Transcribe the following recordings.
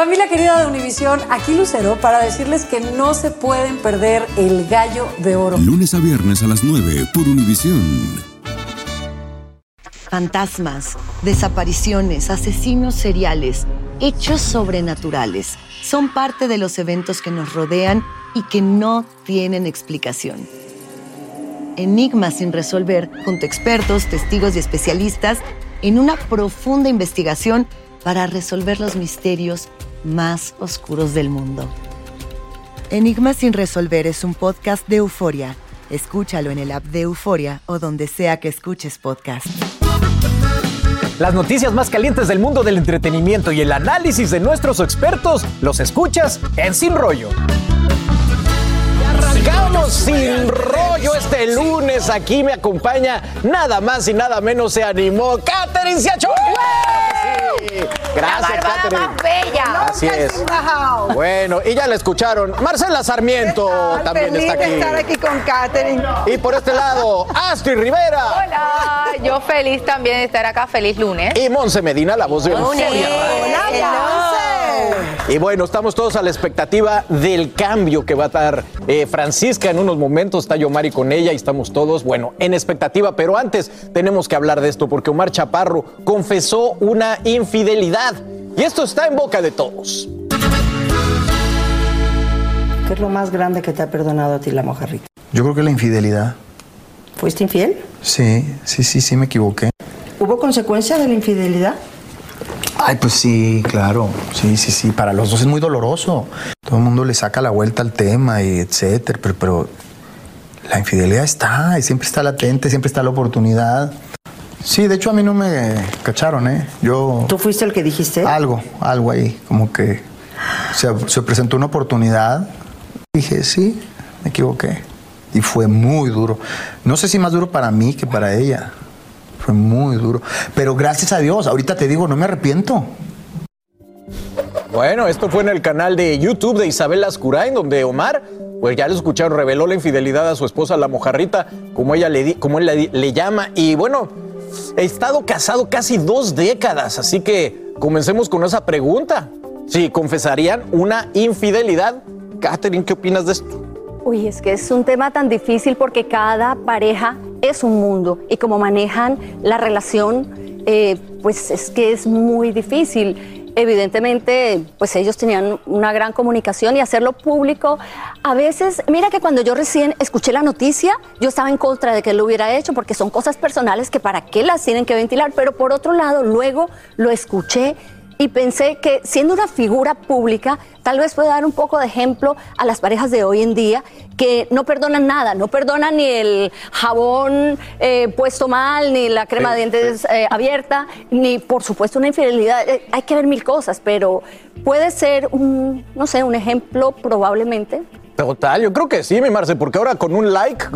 Familia querida de Univisión, aquí Lucero para decirles que no se pueden perder el gallo de oro. Lunes a viernes a las 9 por Univisión. Fantasmas, desapariciones, asesinos seriales, hechos sobrenaturales son parte de los eventos que nos rodean y que no tienen explicación. Enigmas sin resolver junto a expertos, testigos y especialistas en una profunda investigación para resolver los misterios más oscuros del mundo. Enigmas sin resolver es un podcast de euforia. Escúchalo en el app de Euforia o donde sea que escuches podcast. Las noticias más calientes del mundo del entretenimiento y el análisis de nuestros expertos los escuchas en Sin Rollo. Arrancamos sin rollo este lunes. Aquí me acompaña nada más y nada menos se animó Catherine Siachón. Gracias, la barbada Catherine. más bella. Así es. Bueno, y ya la escucharon. Marcela Sarmiento también Feliz está de aquí. estar aquí con Katherine. Y por este lado, Astrid Rivera. Hola, yo feliz también de estar acá, feliz lunes. Y Monse Medina, la voz de Euforia. Y bueno, estamos todos a la expectativa del cambio que va a dar eh, Francisca en unos momentos. Está Yomari con ella y estamos todos, bueno, en expectativa. Pero antes tenemos que hablar de esto porque Omar Chaparro confesó una infidelidad. Y esto está en boca de todos. ¿Qué es lo más grande que te ha perdonado a ti la mojarrita? Yo creo que la infidelidad. ¿Fuiste infiel? Sí, sí, sí, sí me equivoqué. ¿Hubo consecuencia de la infidelidad? Ay, pues sí, claro. Sí, sí, sí. Para los dos es muy doloroso. Todo el mundo le saca la vuelta al tema y etcétera. Pero, pero la infidelidad está y siempre está latente, siempre está la oportunidad. Sí, de hecho a mí no me cacharon, ¿eh? Yo. ¿Tú fuiste el que dijiste? Algo, algo ahí, como que se, se presentó una oportunidad. Dije, sí, me equivoqué. Y fue muy duro. No sé si más duro para mí que para ella. Fue muy duro. Pero gracias a Dios, ahorita te digo, no me arrepiento. Bueno, esto fue en el canal de YouTube de Isabel Ascurain, donde Omar, pues ya lo escucharon, reveló la infidelidad a su esposa, la mojarrita, como ella le, di- como él le, le llama. Y bueno, he estado casado casi dos décadas, así que comencemos con esa pregunta. Si confesarían una infidelidad, Catherine, ¿qué opinas de esto? Uy, es que es un tema tan difícil porque cada pareja es un mundo y como manejan la relación, eh, pues es que es muy difícil. Evidentemente, pues ellos tenían una gran comunicación y hacerlo público. A veces, mira que cuando yo recién escuché la noticia, yo estaba en contra de que lo hubiera hecho porque son cosas personales que para qué las tienen que ventilar. Pero por otro lado, luego lo escuché y pensé que siendo una figura pública, tal vez puede dar un poco de ejemplo a las parejas de hoy en día que no perdonan nada, no perdonan ni el jabón eh, puesto mal, ni la crema de dientes eh, abierta, ni por supuesto una infidelidad. Eh, hay que ver mil cosas, pero puede ser un, no sé, un ejemplo probablemente. Total, yo creo que sí, mi Marce, porque ahora con un like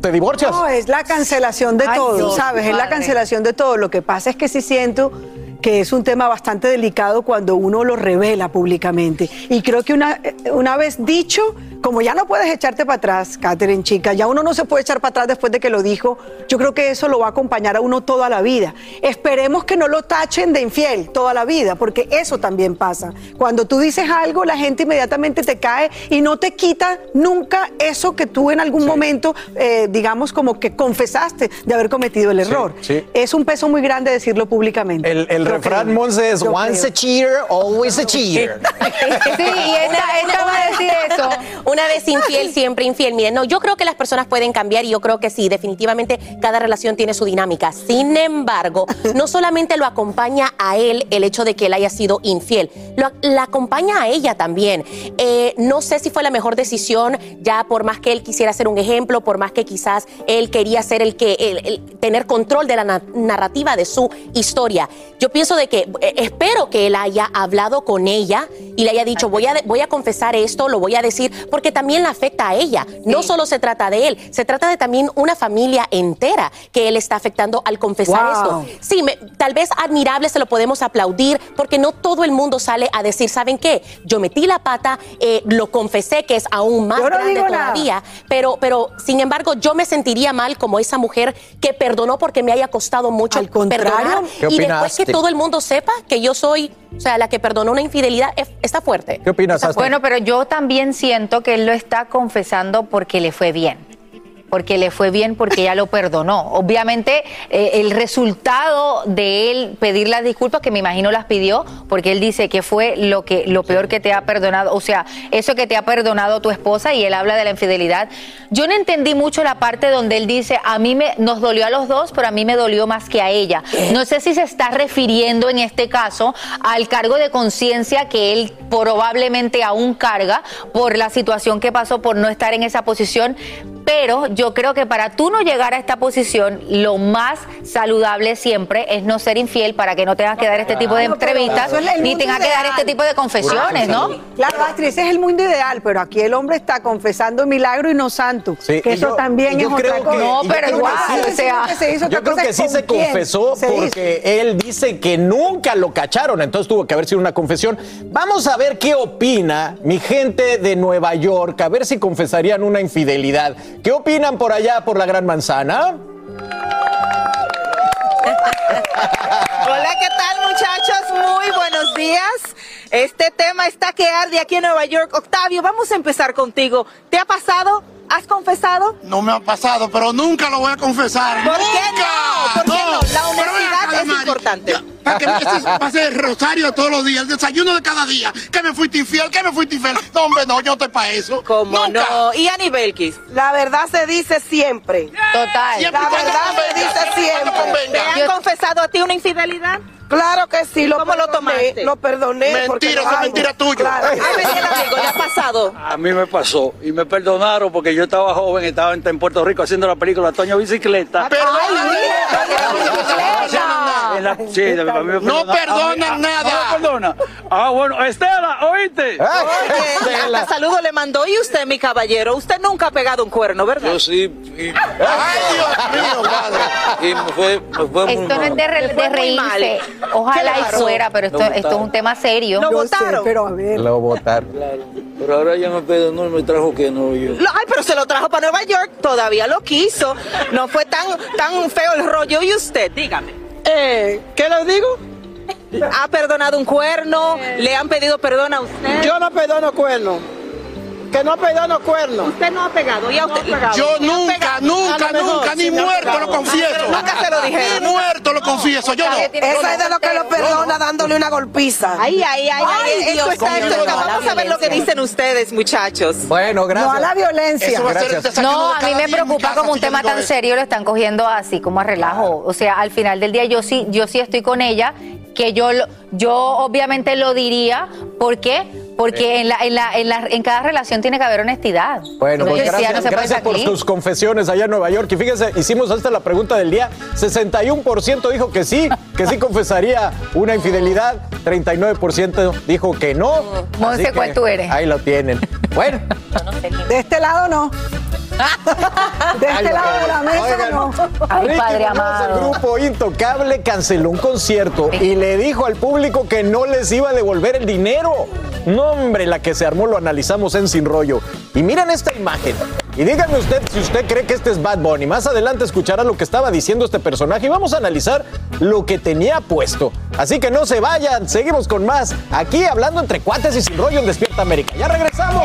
te divorcias. No, es la cancelación de Ay, todo, sí, ¿sabes? Es la cancelación de todo. Lo que pasa es que sí siento que es un tema bastante delicado cuando uno lo revela públicamente. Y creo que una, eh, una vez dicho, como ya no puedes echarte para atrás, Catherine, chica, ya uno no se puede echar para atrás después de que lo dijo, yo creo que eso lo va a acompañar a uno toda la vida. Esperemos que no lo tachen de infiel toda la vida, porque eso también pasa. Cuando tú dices algo, la gente inmediatamente te cae y no te quita nunca eso que tú en algún momento, eh, digamos, como que confesaste de haber cometido el error. sí. Es un peso muy grande decirlo públicamente. El, refrán. Monse, es Yo once creo. a cheater, always a cheater. Sí, y esta, esta va a decir eso. Una vez infiel, siempre infiel. Miren, no, yo creo que las personas pueden cambiar y yo creo que sí, definitivamente cada relación tiene su dinámica. Sin embargo, no solamente lo acompaña a él el hecho de que él haya sido infiel, lo, la acompaña a ella también. Eh, no sé si fue la mejor decisión, ya por más que él quisiera ser un ejemplo, por más que quizás él quería ser el que, el- el tener control de la na- narrativa de su historia. Yo pienso de que, eh, espero que él haya hablado con ella y le haya dicho, voy a, voy a confesar esto, lo voy a decir, porque también la afecta a ella. No solo se trata de él, se trata de también una familia entera que él está afectando al confesar Wow. esto. Sí, me- tal vez admirable se lo podemos aplaudir porque no todo el mundo sale a decir, ¿saben qué? Yo metí la pata, eh, lo confesé, que es aún más no grande nada. todavía, pero, pero sin embargo yo me sentiría mal como esa mujer que perdonó porque me haya costado mucho Al contrario. perdonar ¿Qué y después que todo el mundo sepa que yo soy, o sea, la que perdonó una infidelidad, es- está fuerte. ¿Qué opinas, Asta? Bueno, pero yo también siento que él lo está confesando porque le fue bien. Porque le fue bien porque ella lo perdonó. Obviamente, eh, el resultado de él pedir las disculpas, que me imagino las pidió, porque él dice que fue lo que lo peor que te ha perdonado, o sea, eso que te ha perdonado tu esposa y él habla de la infidelidad. Yo no entendí mucho la parte donde él dice, a mí me nos dolió a los dos, pero a mí me dolió más que a ella. No sé si se está refiriendo en este caso al cargo de conciencia que él probablemente aún carga por la situación que pasó por no estar en esa posición. Pero yo creo que para tú no llegar a esta posición, lo más saludable siempre es no ser infiel para que no tengas que dar este tipo de entrevistas es ni tengas que dar este tipo de confesiones, ¿no? Claro, Astrid, ese es el mundo ideal, pero aquí el hombre está confesando milagro y no santo. Sí, que eso yo- también yo es otra creo cosa. que- No, pero igual, sí- o sea, se hizo, otra Yo creo cosa que sí se quién confesó se hizo. porque él dice que nunca lo cacharon, entonces tuvo que haber sido una confesión. Vamos a ver qué opina mi gente de Nueva York, a ver si confesarían una infidelidad. ¿Qué opinan por allá, por la Gran Manzana? Hola, ¿qué tal muchachos? Muy buenos días. Este tema está que arde aquí en Nueva York. Octavio, vamos a empezar contigo. ¿Te ha pasado? ¿Has confesado? No me ha pasado, pero nunca lo voy a confesar. ¿Por qué ¡Nunca! no? ¿Por qué no? La honestidad es Mari. importante. Ya, Para que pase el rosario todos los días, el desayuno de cada día. Que me fuiste infiel, que me fuiste infiel. No, hombre, no, yo no estoy para eso. ¿Cómo Nunca. no? ¿Y Annie Belkis? La verdad se dice siempre. Total. Siempre La verdad se dice siempre. ¿Te han confesado a ti una infidelidad? Claro que sí, lo ¿Cómo lo perdoné, tomaste? Lo perdoné. Mentira, eso es mentira tuya. Claro. Ay, Daniel, amigo, ¿le ha pasado? A mí me pasó y me perdonaron porque yo estaba joven, estaba en, Puerto Rico haciendo la película Toño Bicicleta. Pero En la- sí, a mí me No perdonan nada. No me perdonan. Ah, bueno, Estela, ¿oíste? Oye, hasta saludo le mandó. ¿Y usted, mi caballero? Usted nunca ha pegado un cuerno, ¿verdad? Yo sí. Y, Ay, Dios mío, padre. y me fue, me fue muy Esto no es de, re- de reírse. Ojalá Claro. y fuera, pero esto, esto es un tema serio. Lo votaron. pero a ver. Lo votaron. Claro. Pero ahora ya me perdonó y me trajo que no yo. Lo- ay, pero se lo trajo para Nueva York, todavía lo quiso. No fue tan, tan feo el rollo. ¿Y usted? Dígame. Eh, ¿Qué les digo? ¿Ha perdonado un cuerno? ¿Le han pedido perdón a usted? Yo no perdono cuernos. Que no perdono cuernos. Usted no ha pegado. ¿Y a usted? Yo ¿Le han nunca, pegado? nunca, nunca, ni ha muerto pegado. lo confieso. Nunca se lo dijeron. Ni muerto lo confieso, yo no. Esa es de lo que lo perdona dándole una golpiza. Ay, ay, ay, ay, Dios no, Vamos a ver lo que dicen ustedes, muchachos. Bueno, gracias. No a la violencia. No, a mí me preocupa como un yo tema tan serio, lo están cogiendo así como a relajo. O sea, al final del día yo sí, yo sí estoy con ella, que yo, lo- yo obviamente lo diría. ¿Por qué? Porque en, la, en, la, en, la- en cada relación tiene que haber honestidad. Bueno, pues gracias, no se puede gracias por tus confesiones allá en Nueva York. Y fíjense, hicimos hasta la pregunta del día. 61% dijo que sí, que sí confesaría una infidelidad. 39% dijo que no. Monse, ¿cuál tú eres? Ahí lo tienen. Bueno, De este lado no. De este lado de la mesa Oigan, no. Ay, Ricky padre Muñoz, amado. el grupo Intocable canceló un concierto y le dijo al público que no les iba a devolver el dinero. No, hombre, la que se armó lo analizamos en Sin Rollo. Y miren esta imagen. Y díganme usted si usted cree que este es Bad Bunny. Más adelante escuchará lo que estaba diciendo este personaje y vamos a analizar lo que tenía puesto. Así que no se vayan, seguimos con más. Aquí hablando entre cuates y Sin Rollo en Despierta América. Ya regresamos.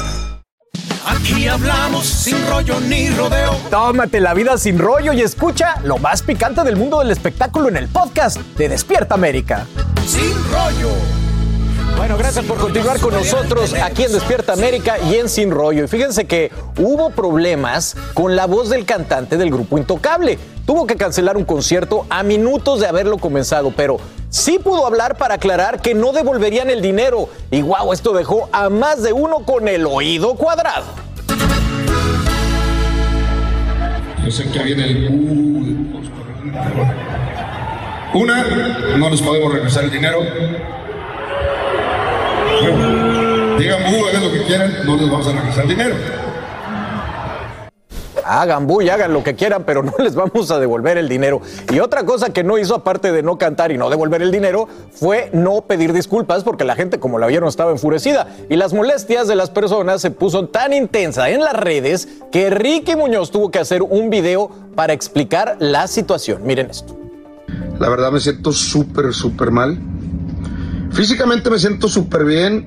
Aquí hablamos sin rollo ni rodeo. Tómate la vida sin rollo y escucha lo más picante del mundo del espectáculo en el podcast de Despierta América. Sin rollo. Bueno, gracias por continuar con nosotros aquí en Despierta América y en Sin Rollo. Y fíjense que hubo problemas con la voz del cantante del grupo Intocable. Tuvo que cancelar un concierto a minutos de haberlo comenzado, pero sí pudo hablar para aclarar que no devolverían el dinero. Y wow, esto dejó a más de uno con el oído cuadrado. Yo sé que viene el... Una, no les podemos regresar el dinero. Digan, "Bu, hagan lo que quieran, no les vamos a regresar el dinero. Hagan bull, hagan lo que quieran, pero no les vamos a devolver el dinero. Y otra cosa que no hizo, aparte de no cantar y no devolver el dinero, fue no pedir disculpas porque la gente, como la vieron, estaba enfurecida. Y las molestias de las personas se puso tan intensa en las redes que Ricky Muñoz tuvo que hacer un video para explicar la situación. Miren esto. La verdad me siento súper, súper mal. Físicamente me siento súper bien,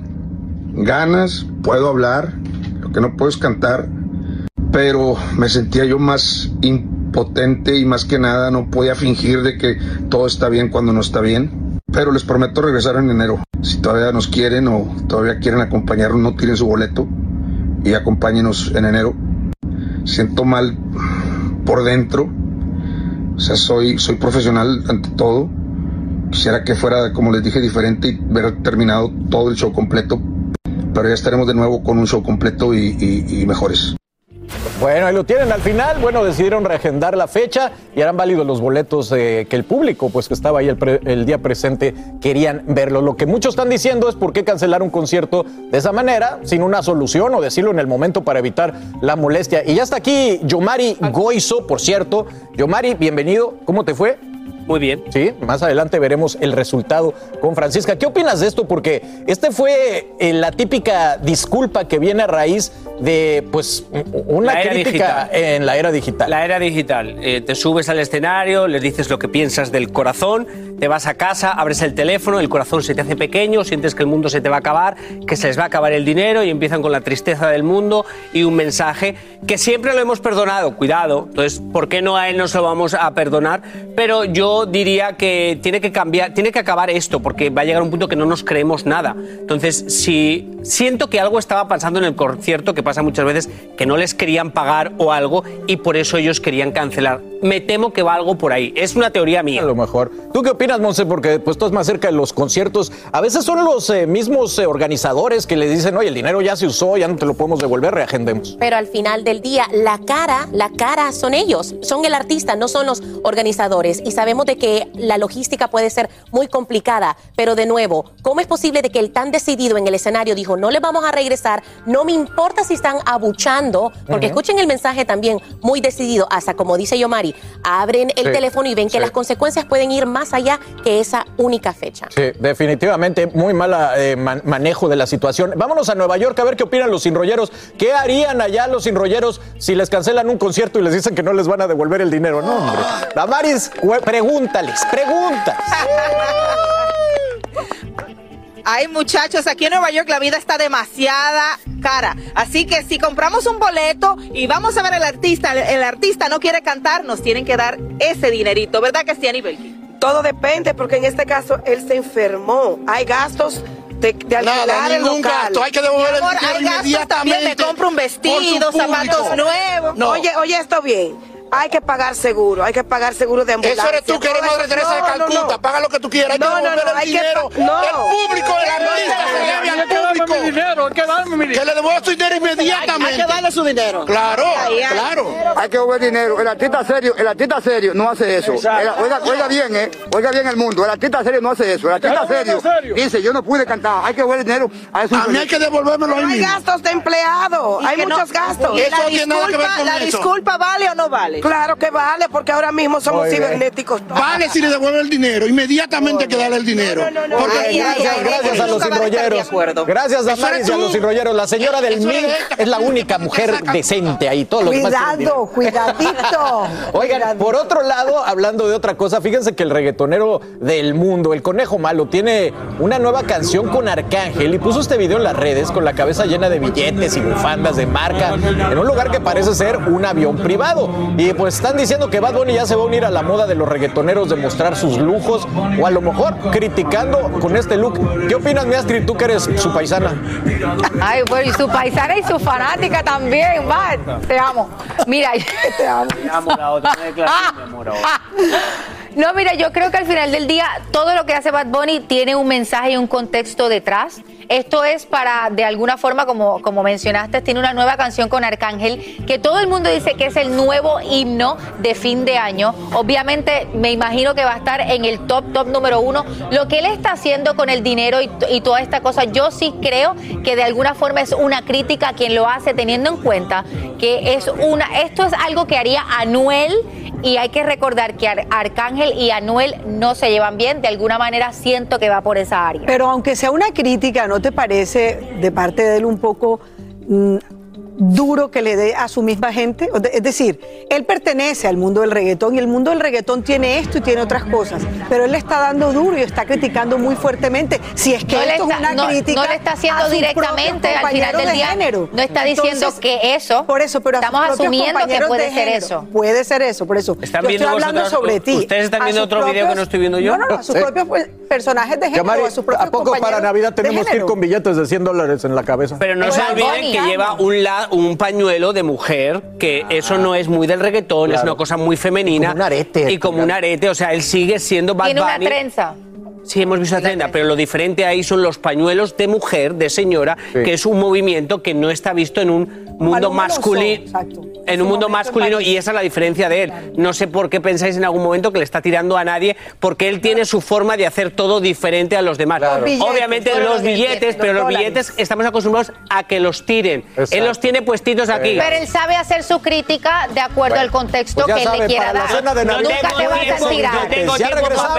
ganas, puedo hablar, lo que no puedo es cantar, pero me sentía yo más impotente y más que nada no podía fingir de que todo está bien cuando no está bien. Pero les prometo regresar en enero. Si todavía nos quieren o todavía quieren acompañarnos, no tiren su boleto y acompáñenos en enero. Siento mal por dentro. O sea, soy, soy profesional ante todo. Quisiera que fuera, como les dije, diferente y ver terminado todo el show completo. Pero ya estaremos de nuevo con un show completo y- y mejores. Bueno, ahí lo tienen al final. Bueno, decidieron reagendar la fecha y harán válidos los boletos eh, que el público, pues que estaba ahí el, pre- el día presente, querían verlo. Lo que muchos están diciendo es por qué cancelar un concierto de esa manera, sin una solución o decirlo en el momento para evitar la molestia. Y ya está aquí Yomari Goizo, por cierto. Yomari, bienvenido. ¿Cómo te fue? Muy bien. Sí, más adelante veremos el resultado con Francisca. ¿Qué opinas de esto? Porque este fue eh, la típica disculpa que viene a raíz de, pues, una crítica digital. en la era digital. La era digital. Eh, te subes al escenario, les dices lo que piensas del corazón, te vas a casa, abres el teléfono, el corazón se te hace pequeño, sientes que el mundo se te va a acabar, que se les va a acabar el dinero y empiezan con la tristeza del mundo y un mensaje que siempre lo hemos perdonado. Cuidado. Entonces, ¿por qué no a él no se lo vamos a perdonar? Pero yo diría que tiene que cambiar, tiene que acabar esto, porque va a llegar un punto que no nos creemos nada. Entonces, si siento que algo estaba pasando en el concierto, que pasa muchas veces, que no les querían pagar o algo, y por eso ellos querían cancelar. Me temo que va algo por ahí. Es una teoría mía. A lo mejor. ¿Tú qué opinas, Monse? Porque pues tú estás más cerca de los conciertos. A veces son los eh, mismos eh, organizadores que les dicen, oye, el dinero ya se usó, ya no te lo podemos devolver, reagendemos. Pero al final del día, la cara, la cara son ellos, son el artista, no son los organizadores. Y sabemos de que la logística puede ser muy complicada. Pero de nuevo, ¿cómo es posible de que el tan decidido en el escenario dijo, no le vamos a regresar, no me importa si están abuchando? Porque Ujú. escuchen el mensaje también muy decidido, hasta como dice Yomari, abren el Sí, teléfono y ven que sí. las consecuencias pueden ir más allá que esa única fecha. Sí, definitivamente muy mal manejo de la situación. Vámonos a Nueva York a ver qué opinan los sinrolleros. ¿Qué harían allá los sinrolleros si les cancelan un concierto y les dicen que no les van a devolver el dinero? No, hombre. Damaris, pregúntales, preguntas. Ay, muchachos, aquí en Nueva York la vida está demasiada cara. Así que si compramos un boleto y vamos a ver al artista, el, el artista no quiere cantar, nos tienen que dar ese dinerito, ¿verdad que sí, Anibel? Todo depende, porque en este caso él se enfermó. Hay gastos de, de alquilar Nada, el ningún local. gasto. Hay que devolver el dinero hay gastos inmediatamente. también, me compro un vestido, zapatos nuevos. No. Oye, oye esto bien. Hay que pagar seguro, hay que pagar seguro de ambulancia. Eso eres tú que eres madre. Teresa de No, no, Calcuta. no. Paga lo que tú quieras. Hay No, que no, devolver no, el dinero. pa-. El público, debe al Que le devuelva su dinero inmediatamente. Hay que darle su dinero. Claro, claro. Hay que devolver dinero. El artista serio, el artista serio no hace eso. El- oiga, oiga bien, eh. Oiga bien el mundo. El artista serio no hace eso. El artista serio, serio. dice, yo no pude cantar. Hay que devolver dinero a esos A mí hay que devolvérmelo ahí Hay mismo. gastos de empleado, Y hay que no- muchos gastos. y la disculpa, la disculpa vale o no vale. Claro que vale, porque ahora mismo somos cibernéticos. Vale si le devuelve el dinero, inmediatamente hay que darle el dinero. Porque Ay, gracias, gracias a los enrolleros. Gracias a Eso Maris y enrolleros. La señora del ella, es la única mujer decente ahí. Dinero. Cuidado, cuidadito. Oigan, por otro lado, hablando de otra cosa, fíjense que el reggaetonero del mundo, el conejo malo, tiene una nueva canción con Arcángel y puso este video en las redes con la cabeza llena de billetes y bufandas de marca en un lugar que parece ser un avión privado. Y pues están diciendo que Bad Bunny ya se va a unir a la moda de los reggaetoneros de mostrar sus lujos o a lo mejor criticando con este look. ¿Qué opinas, mi Astrid, tú que eres su paisana? Ay, bueno, y su paisana y su fanática también, man. Te amo. Mira, te amo. Me amo la otra, una declaración de amor ahora. No, mira, yo creo que al final del día todo lo que hace Bad Bunny tiene un mensaje y un contexto detrás. Esto es para, de alguna forma, como, como mencionaste, tiene una nueva canción con Arcángel que todo el mundo dice que es el nuevo himno de fin de año. Obviamente, me imagino que va a estar en el top, top número uno. Lo que él está haciendo con el dinero y, y toda esta cosa, yo sí creo que de alguna forma es una crítica a quien lo hace, teniendo en cuenta que es una, esto es algo que haría Anuel y hay que recordar que Ar- Arcángel y Anuel no se llevan bien. De alguna manera siento que va por esa área. Pero aunque sea una crítica, ¿no te parece de parte de él un poco mm, duro que le dé a su misma gente? Es decir, él pertenece al mundo del reggaetón y el mundo del reggaetón tiene esto y tiene otras cosas, pero él le está dando duro y está criticando muy fuertemente. Si es que No esto está- es una no- crítica no le está haciendo directamente, al final del de día, género. no está diciendo que eso, Por eso, pero estamos asumiendo que puede de ser género. eso. Puede ser eso, por eso. ¿Están yo viendo estoy hablando sobre ti. ustedes están viendo otro video que no estoy viendo yo? No, no, a sus Sí. propios pues, personajes de género, Mari, a sus propios ¿A poco para Navidad tenemos que ir con billetes de 100 dólares en la cabeza? Pero no se olviden que lleva un, un pañuelo de mujer, que eso no es muy del reggaetón, es una cosa muy femenina. como un arete. Y como un arete, o sea, él sigue siendo Bad Tiene una trenza. Sí, hemos visto la trenda, pero lo diferente ahí son los pañuelos de mujer, de señora, que es un movimiento que no está visto en un mundo masculino. exacto. En un mundo masculino, y esa es la diferencia de él. No sé por qué pensáis en algún momento que le está tirando a nadie, porque él tiene su forma de hacer todo diferente a los demás. billetes, Obviamente los los billetes, billetes, pero los billetes estamos acostumbrados a que los tiren. Exacto. Él los tiene puestitos aquí. Pero él sabe hacer su crítica de acuerdo al contexto Pues que él sabe, le quiera para la dar. cena de No Navidad. Nunca te vas a no tengo Ya regresamos.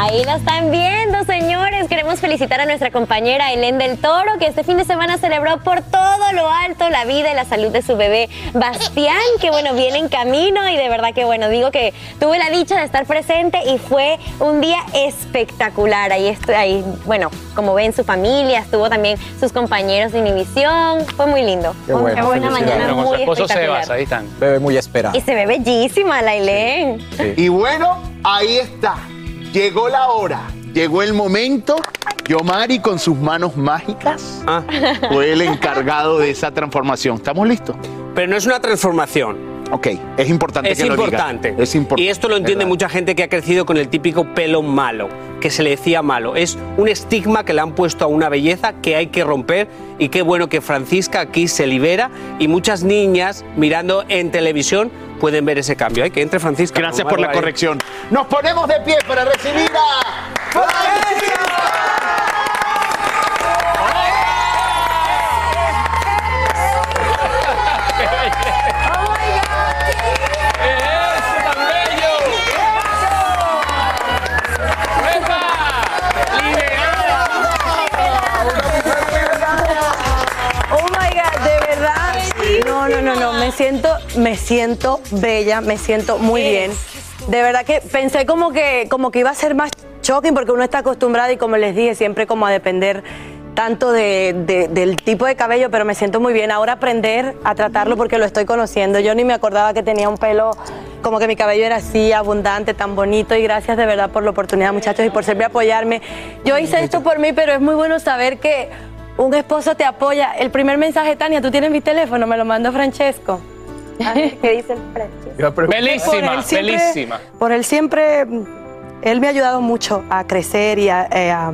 Ahí la están viendo, señores. Queremos felicitar a nuestra compañera Helen del Toro, que este fin de semana celebró por todo lo alto la vida y la salud de su bebé Bastián, que bueno, viene en camino y de verdad que bueno, digo que tuve la dicha de estar presente y fue un día espectacular. Ahí estoy, ahí, bueno, como ven, su familia, estuvo también sus compañeros de Inhibición. Fue muy lindo. Qué bueno, una felicidades. mañana Con su muy esposo espectacular. Sebas, ahí están. Bebé muy esperado. Y se ve bellísima la Helen. Y bueno, ahí está. Llegó la hora. Llegó el momento. Yomari con sus manos mágicas Ah. fue el encargado de esa transformación. ¿Estamos listos? Pero no es una transformación. Ok, es importante Es que lo diga. importante. Es importante. Y esto lo entiende ¿verdad? mucha gente que ha crecido con el típico pelo malo, que se le decía malo. Es un estigma que le han puesto a una belleza que hay que romper y qué bueno que Francisca aquí se libera y muchas niñas mirando en televisión pueden ver ese cambio. Hay que entre Francisca. Gracias por la corrección. Nos ponemos de pie para recibir a siento, me siento bella, me siento muy bien. De verdad que pensé como que, como que iba a ser más shocking porque uno está acostumbrado y como les dije, siempre como a depender tanto de- de- del tipo de cabello, pero me siento muy bien. Ahora aprender a tratarlo porque lo estoy conociendo. Yo ni me acordaba que tenía un pelo, como que mi cabello era así, abundante, tan bonito. Y gracias de verdad por la oportunidad, muchachos, y por siempre apoyarme. Yo hice esto por mí, pero es muy bueno saber que un esposo te apoya. El primer mensaje, Tania, tú tienes mi teléfono, me lo mandó Francesco. ¿Qué dice el Francesco? Por Belísima, él siempre- belísima. Por él siempre, él me ha ayudado mucho a crecer y a, eh, a-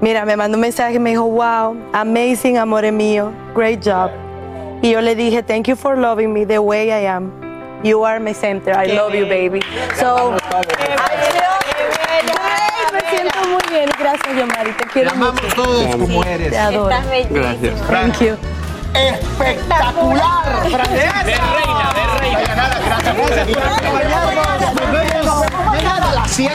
mira, me mandó un mensaje y me dijo, wow, amazing, amore mío, great job. Y yo le dije, thank you for loving me the way I am. You are my center, I love you, baby. So, me siento muy bien. Gracias, Yomari, te quiero mucho. todos como eres. Te adoro. Estás. Gracias. Thank you. ¡Espectacular! De reina, de reina. Gracias por venir. Nos vemos mañana a las 7